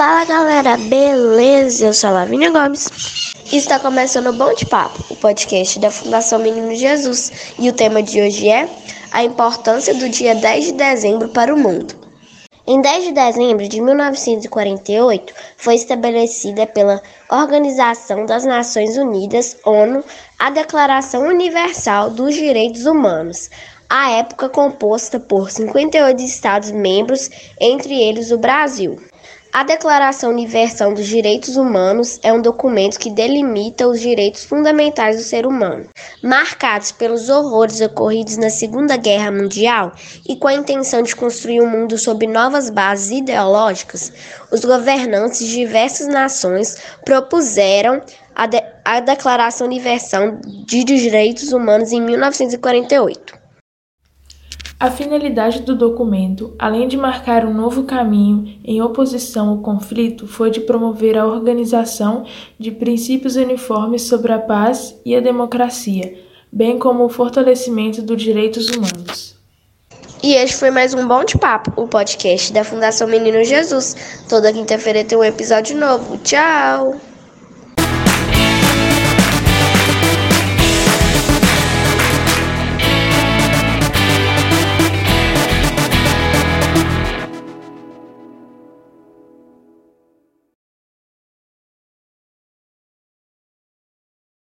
Fala galera, beleza? Eu sou a Lavínia Gomes. Está começando o Bom de Papo, o podcast da Fundação Menino Jesus. E o tema de hoje é a importância do dia 10 de dezembro para o mundo. Em 10 de dezembro de 1948, foi estabelecida pela Organização das Nações Unidas, ONU, a Declaração Universal dos Direitos Humanos, à época composta por 58 Estados-membros, entre eles o Brasil. A Declaração Universal dos Direitos Humanos é um documento que delimita os direitos fundamentais do ser humano, marcados pelos horrores ocorridos na Segunda Guerra Mundial e com a intenção de construir um mundo sob novas bases ideológicas. Os governantes de diversas nações propuseram a, de a Declaração Universal de Direitos Humanos em 1948. A finalidade do documento, além de marcar um novo caminho em oposição ao conflito, foi de promover a organização de princípios uniformes sobre a paz e a democracia, bem como o fortalecimento dos direitos humanos. E este foi mais um Bom de Papo, o podcast da Fundação Menino Jesus. Toda quinta-feira tem um episódio novo. Tchau!